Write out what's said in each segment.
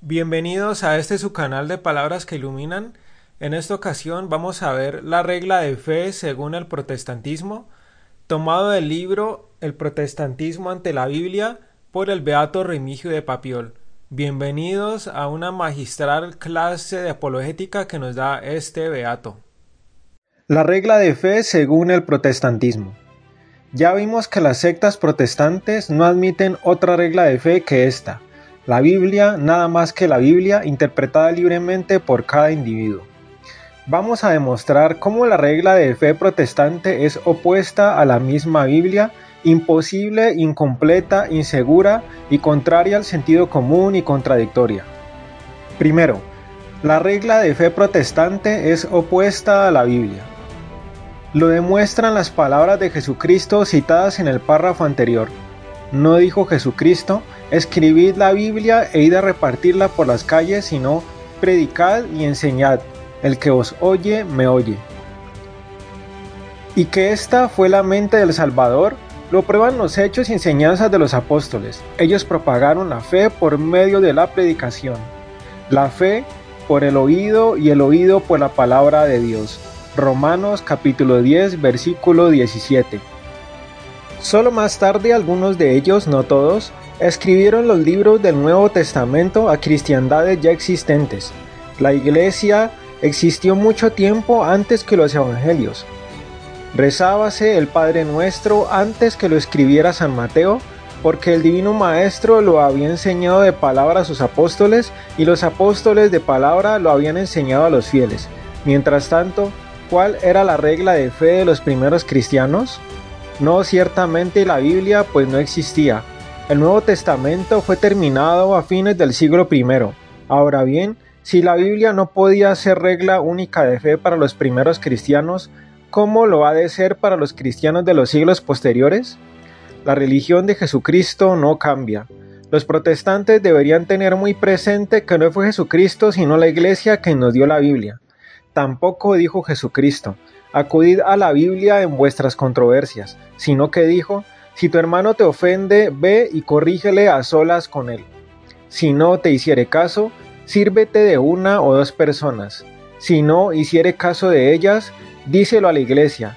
Bienvenidos a este su canal de Palabras que Iluminan. En esta ocasión vamos a ver la regla de fe según el protestantismo, tomado del libro El protestantismo ante la Biblia por el Beato Remigio de Papiol. Bienvenidos a una magistral clase de apologética que nos da este Beato. La regla de fe según el protestantismo. Ya vimos que las sectas protestantes no admiten otra regla de fe que esta, la Biblia nada más que la Biblia interpretada libremente por cada individuo. Vamos a demostrar cómo la regla de fe protestante es opuesta a la misma Biblia, imposible, incompleta, insegura y contraria al sentido común y contradictoria. Primero, la regla de fe protestante es opuesta a la Biblia. Lo demuestran las palabras de Jesucristo citadas en el párrafo anterior. No dijo Jesucristo, escribid la Biblia e id a repartirla por las calles, sino predicad y enseñad. El que os oye, me oye. Y que esta fue la mente del Salvador, lo prueban los hechos y enseñanzas de los apóstoles. Ellos propagaron la fe por medio de la predicación. La fe por el oído y el oído por la palabra de Dios. Romanos capítulo 10 versículo 17. Solo más tarde algunos de ellos, no todos, escribieron los libros del Nuevo Testamento a cristiandades ya existentes. La iglesia existió mucho tiempo antes que los evangelios. Rezábase el Padre Nuestro antes que lo escribiera San Mateo, porque el Divino Maestro lo había enseñado de palabra a sus apóstoles y los apóstoles de palabra lo habían enseñado a los fieles. Mientras tanto, ¿Cuál era la regla de fe de los primeros cristianos? No, ciertamente la Biblia pues no existía. El Nuevo Testamento fue terminado a fines del siglo I. Ahora bien, si la Biblia no podía ser regla única de fe para los primeros cristianos, ¿cómo lo ha de ser para los cristianos de los siglos posteriores? La religión de Jesucristo no cambia. Los protestantes deberían tener muy presente que no fue Jesucristo sino la Iglesia quien nos dio la Biblia. Tampoco dijo Jesucristo, acudid a la Biblia en vuestras controversias, sino que dijo, si tu hermano te ofende, ve y corrígele a solas con él. Si no te hiciere caso, sírvete de una o dos personas. Si no hiciere caso de ellas, díselo a la iglesia.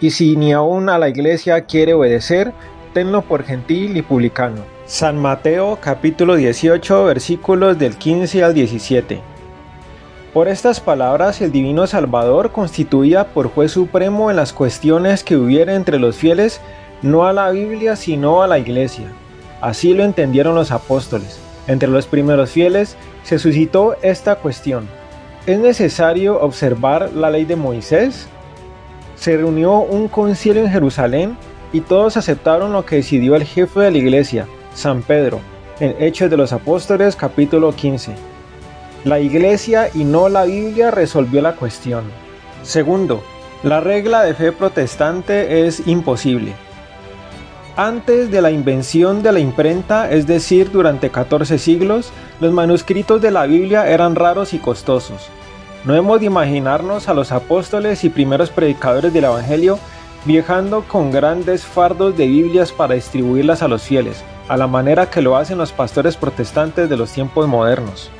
Y si ni aun a la iglesia quiere obedecer, tenlo por gentil y publicano. San Mateo capítulo 18 versículos del 15 al 17. Por estas palabras el Divino Salvador constituía por juez supremo en las cuestiones que hubiera entre los fieles, no a la Biblia sino a la Iglesia. Así lo entendieron los apóstoles. Entre los primeros fieles se suscitó esta cuestión. ¿Es necesario observar la ley de Moisés? Se reunió un concilio en Jerusalén y todos aceptaron lo que decidió el jefe de la iglesia, San Pedro, en Hechos de los Apóstoles capítulo 15. La Iglesia y no la Biblia resolvió la cuestión. Segundo, la regla de fe protestante es imposible. Antes de la invención de la imprenta, es decir, durante 14 siglos, los manuscritos de la Biblia eran raros y costosos. No hemos de imaginarnos a los apóstoles y primeros predicadores del Evangelio viajando con grandes fardos de Biblias para distribuirlas a los fieles, a la manera que lo hacen los pastores protestantes de los tiempos modernos.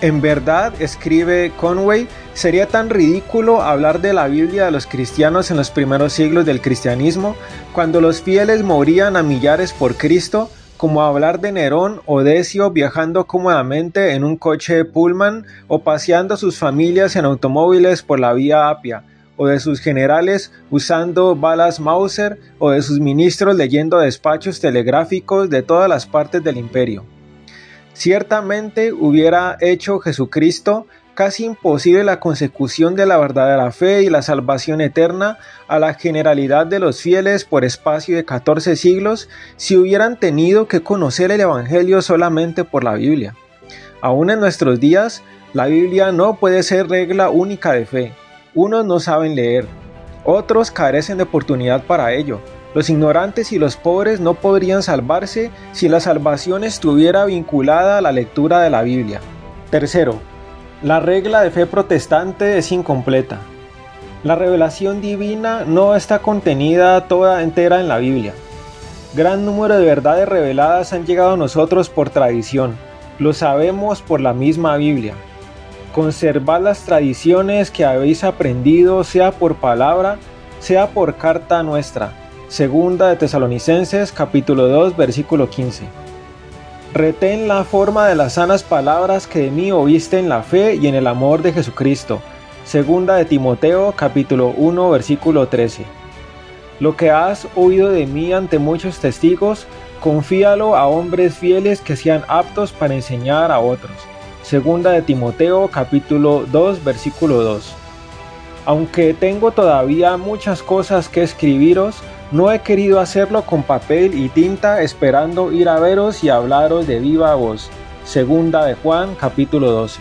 En verdad, escribe Conway, sería tan ridículo hablar de la Biblia de los cristianos en los primeros siglos del cristianismo, cuando los fieles morían a millares por Cristo, como hablar de Nerón o Decio viajando cómodamente en un coche de Pullman o paseando sus familias en automóviles por la vía Apia, o de sus generales usando balas Mauser o de sus ministros leyendo despachos telegráficos de todas las partes del imperio. Ciertamente hubiera hecho Jesucristo casi imposible la consecución de la verdadera fe y la salvación eterna a la generalidad de los fieles por espacio de 14 siglos si hubieran tenido que conocer el Evangelio solamente por la Biblia. Aún en nuestros días, la Biblia no puede ser regla única de fe. Unos no saben leer, otros carecen de oportunidad para ello, los ignorantes y los pobres no podrían salvarse si la salvación estuviera vinculada a la lectura de la Biblia. Tercero, la regla de fe protestante es incompleta. La revelación divina no está contenida toda entera en la Biblia. Gran número de verdades reveladas han llegado a nosotros por tradición. Lo sabemos por la misma Biblia. Conservad las tradiciones que habéis aprendido, sea por palabra, sea por carta nuestra. Segunda de Tesalonicenses capítulo 2 versículo 15. Retén la forma de las sanas palabras que de mí oíste en la fe y en el amor de Jesucristo. Segunda de Timoteo capítulo 1 versículo 13. Lo que has oído de mí ante muchos testigos, confíalo a hombres fieles que sean aptos para enseñar a otros. Segunda de Timoteo capítulo 2 versículo 2. Aunque tengo todavía muchas cosas que escribiros, no he querido hacerlo con papel y tinta esperando ir a veros y hablaros de viva voz. Segunda de Juan capítulo 12.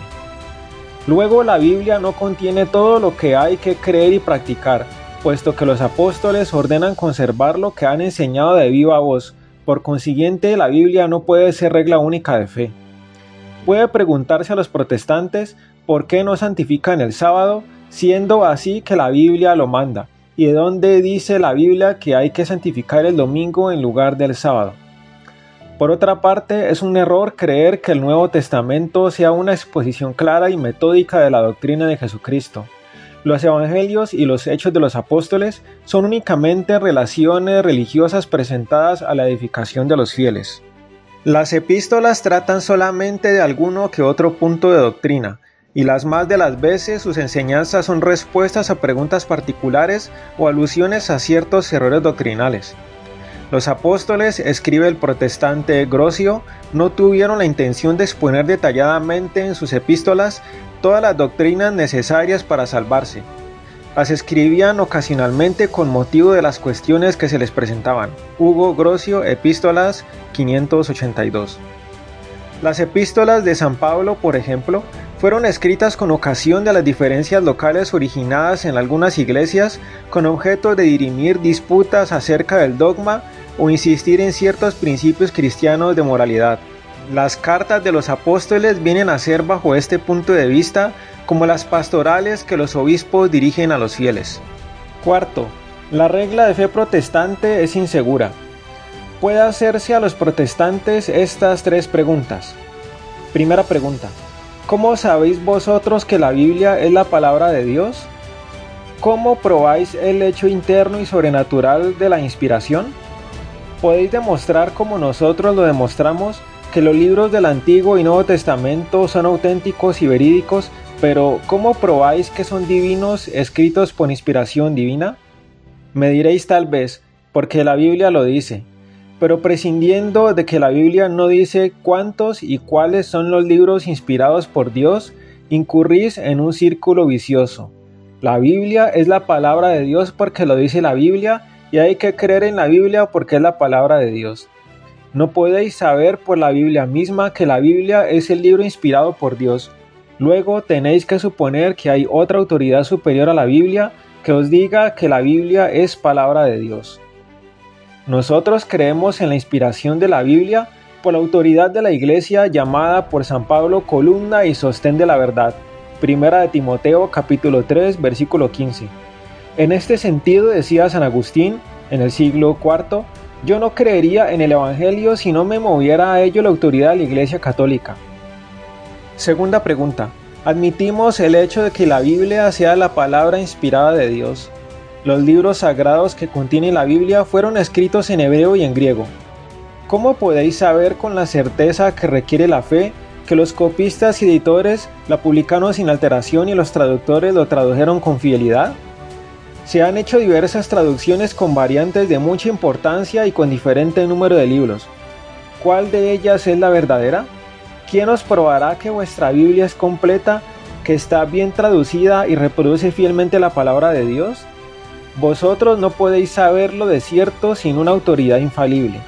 Luego la Biblia no contiene todo lo que hay que creer y practicar, puesto que los apóstoles ordenan conservar lo que han enseñado de viva voz. Por consiguiente, la Biblia no puede ser regla única de fe. Puede preguntarse a los protestantes por qué no santifican el sábado, siendo así que la Biblia lo manda, y de dónde dice la Biblia que hay que santificar el domingo en lugar del sábado. Por otra parte, es un error creer que el Nuevo Testamento sea una exposición clara y metódica de la doctrina de Jesucristo. Los evangelios y los hechos de los apóstoles son únicamente relaciones religiosas presentadas a la edificación de los fieles. Las epístolas tratan solamente de alguno que otro punto de doctrina, y las más de las veces sus enseñanzas son respuestas a preguntas particulares o alusiones a ciertos errores doctrinales. Los apóstoles, escribe el protestante Grocio, no tuvieron la intención de exponer detalladamente en sus epístolas todas las doctrinas necesarias para salvarse. Las escribían ocasionalmente con motivo de las cuestiones que se les presentaban. Hugo Grocio, Epístolas 582. Las epístolas de San Pablo, por ejemplo, fueron escritas con ocasión de las diferencias locales originadas en algunas iglesias con objeto de dirimir disputas acerca del dogma o insistir en ciertos principios cristianos de moralidad. Las cartas de los apóstoles vienen a ser bajo este punto de vista como las pastorales que los obispos dirigen a los fieles. Cuarto, la regla de fe protestante es insegura. Puede hacerse a los protestantes estas tres preguntas. Primera pregunta. ¿Cómo sabéis vosotros que la Biblia es la palabra de Dios? ¿Cómo probáis el hecho interno y sobrenatural de la inspiración? ¿Podéis demostrar como nosotros lo demostramos que los libros del Antiguo y Nuevo Testamento son auténticos y verídicos, pero ¿cómo probáis que son divinos escritos por inspiración divina? Me diréis tal vez, porque la Biblia lo dice, pero prescindiendo de que la Biblia no dice cuántos y cuáles son los libros inspirados por Dios, incurrís en un círculo vicioso. La Biblia es la palabra de Dios porque lo dice la Biblia y hay que creer en la Biblia porque es la palabra de Dios. No podéis saber por la Biblia misma que la Biblia es el libro inspirado por Dios. Luego tenéis que suponer que hay otra autoridad superior a la Biblia que os diga que la Biblia es palabra de Dios. Nosotros creemos en la inspiración de la Biblia por la autoridad de la Iglesia llamada por San Pablo columna y sostén de la verdad. Primera de Timoteo capítulo 3 versículo 15. En este sentido decía San Agustín en el siglo IV yo no creería en el Evangelio si no me moviera a ello la autoridad de la Iglesia Católica. Segunda pregunta. Admitimos el hecho de que la Biblia sea la palabra inspirada de Dios. Los libros sagrados que contiene la Biblia fueron escritos en hebreo y en griego. ¿Cómo podéis saber con la certeza que requiere la fe que los copistas y editores la publicaron sin alteración y los traductores lo tradujeron con fidelidad? Se han hecho diversas traducciones con variantes de mucha importancia y con diferente número de libros. ¿Cuál de ellas es la verdadera? ¿Quién os probará que vuestra Biblia es completa, que está bien traducida y reproduce fielmente la palabra de Dios? Vosotros no podéis saberlo de cierto sin una autoridad infalible.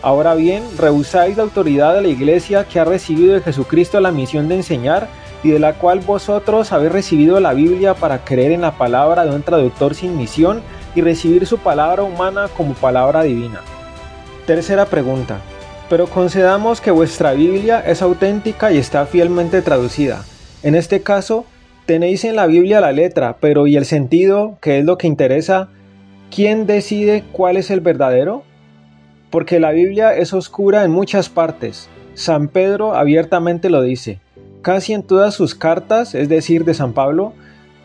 Ahora bien, rehusáis la autoridad de la Iglesia que ha recibido de Jesucristo la misión de enseñar y de la cual vosotros habéis recibido la Biblia para creer en la palabra de un traductor sin misión y recibir su palabra humana como palabra divina. Tercera pregunta. Pero concedamos que vuestra Biblia es auténtica y está fielmente traducida. En este caso, tenéis en la Biblia la letra, pero ¿y el sentido, que es lo que interesa? ¿Quién decide cuál es el verdadero? Porque la Biblia es oscura en muchas partes, San Pedro abiertamente lo dice. Casi en todas sus cartas, es decir, de San Pablo,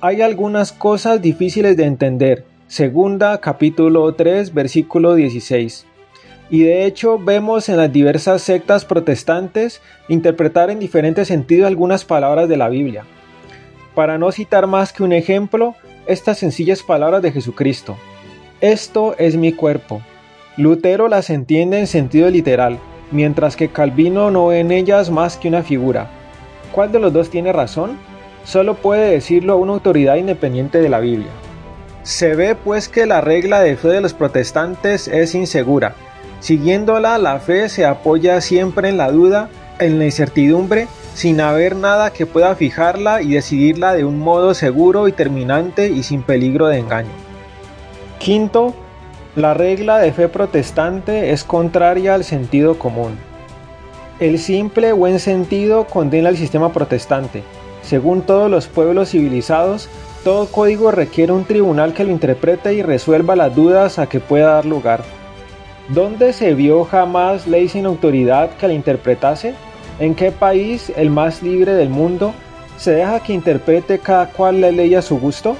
hay algunas cosas difíciles de entender. Segunda capítulo 3 versículo 16. Y de hecho vemos en las diversas sectas protestantes interpretar en diferentes sentidos algunas palabras de la Biblia. Para no citar más que un ejemplo, estas sencillas palabras de Jesucristo. Esto es mi cuerpo. Lutero las entiende en sentido literal, mientras que Calvino no ve en ellas más que una figura. ¿Cuál de los dos tiene razón? Solo puede decirlo una autoridad independiente de la Biblia. Se ve pues que la regla de fe de los protestantes es insegura. Siguiéndola, la fe se apoya siempre en la duda, en la incertidumbre, sin haber nada que pueda fijarla y decidirla de un modo seguro y terminante y sin peligro de engaño. Quinto, la regla de fe protestante es contraria al sentido común. El simple buen sentido condena al sistema protestante. Según todos los pueblos civilizados, todo código requiere un tribunal que lo interprete y resuelva las dudas a que pueda dar lugar. ¿Dónde se vio jamás ley sin autoridad que la interpretase? ¿En qué país, el más libre del mundo, se deja que interprete cada cual la ley a su gusto?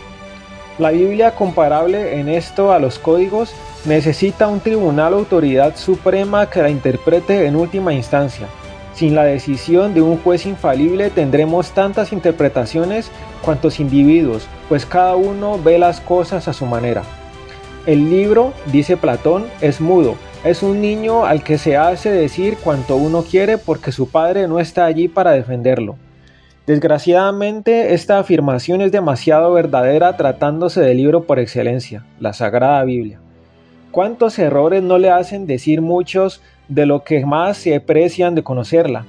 La Biblia, comparable en esto a los códigos, necesita un tribunal o autoridad suprema que la interprete en última instancia. Sin la decisión de un juez infalible tendremos tantas interpretaciones cuantos individuos, pues cada uno ve las cosas a su manera. El libro, dice Platón, es mudo, es un niño al que se hace decir cuanto uno quiere porque su padre no está allí para defenderlo. Desgraciadamente, esta afirmación es demasiado verdadera tratándose del libro por excelencia, la Sagrada Biblia. ¿Cuántos errores no le hacen decir muchos de lo que más se aprecian de conocerla?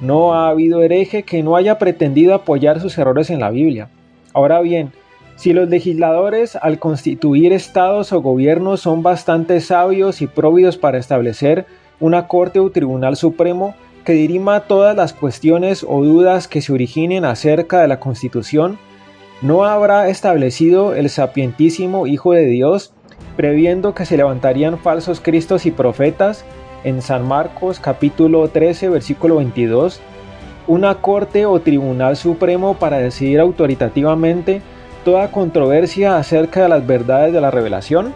No ha habido hereje que no haya pretendido apoyar sus errores en la Biblia. Ahora bien, si los legisladores al constituir estados o gobiernos son bastante sabios y próvidos para establecer una corte o tribunal supremo, que dirima todas las cuestiones o dudas que se originen acerca de la Constitución, no habrá establecido el sapientísimo Hijo de Dios, previendo que se levantarían falsos cristos y profetas, en San Marcos capítulo 13 versículo 22, una corte o tribunal supremo para decidir autoritativamente toda controversia acerca de las verdades de la revelación?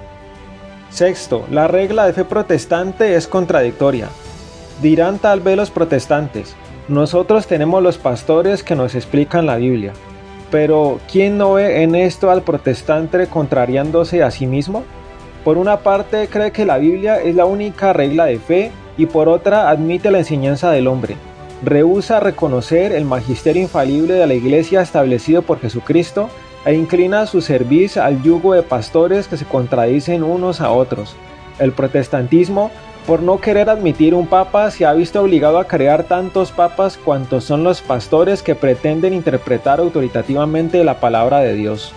Sexto, la regla de fe protestante es contradictoria. Dirán tal vez los protestantes, nosotros tenemos los pastores que nos explican la Biblia, pero ¿quién no ve en esto al protestante contrariándose a sí mismo? Por una parte cree que la Biblia es la única regla de fe y por otra admite la enseñanza del hombre. Rehúsa reconocer el magisterio infalible de la Iglesia establecido por Jesucristo e inclina su servicio al yugo de pastores que se contradicen unos a otros. El protestantismo por no querer admitir un papa, se ha visto obligado a crear tantos papas cuantos son los pastores que pretenden interpretar autoritativamente la palabra de Dios.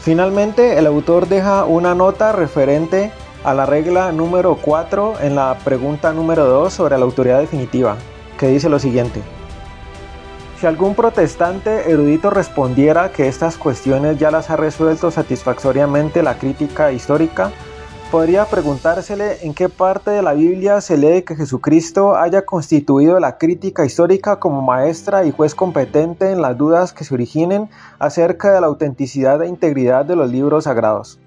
Finalmente, el autor deja una nota referente a la regla número 4 en la pregunta número 2 sobre la autoridad definitiva, que dice lo siguiente. Si algún protestante erudito respondiera que estas cuestiones ya las ha resuelto satisfactoriamente la crítica histórica, podría preguntársele en qué parte de la Biblia se lee que Jesucristo haya constituido la crítica histórica como maestra y juez competente en las dudas que se originen acerca de la autenticidad e integridad de los libros sagrados.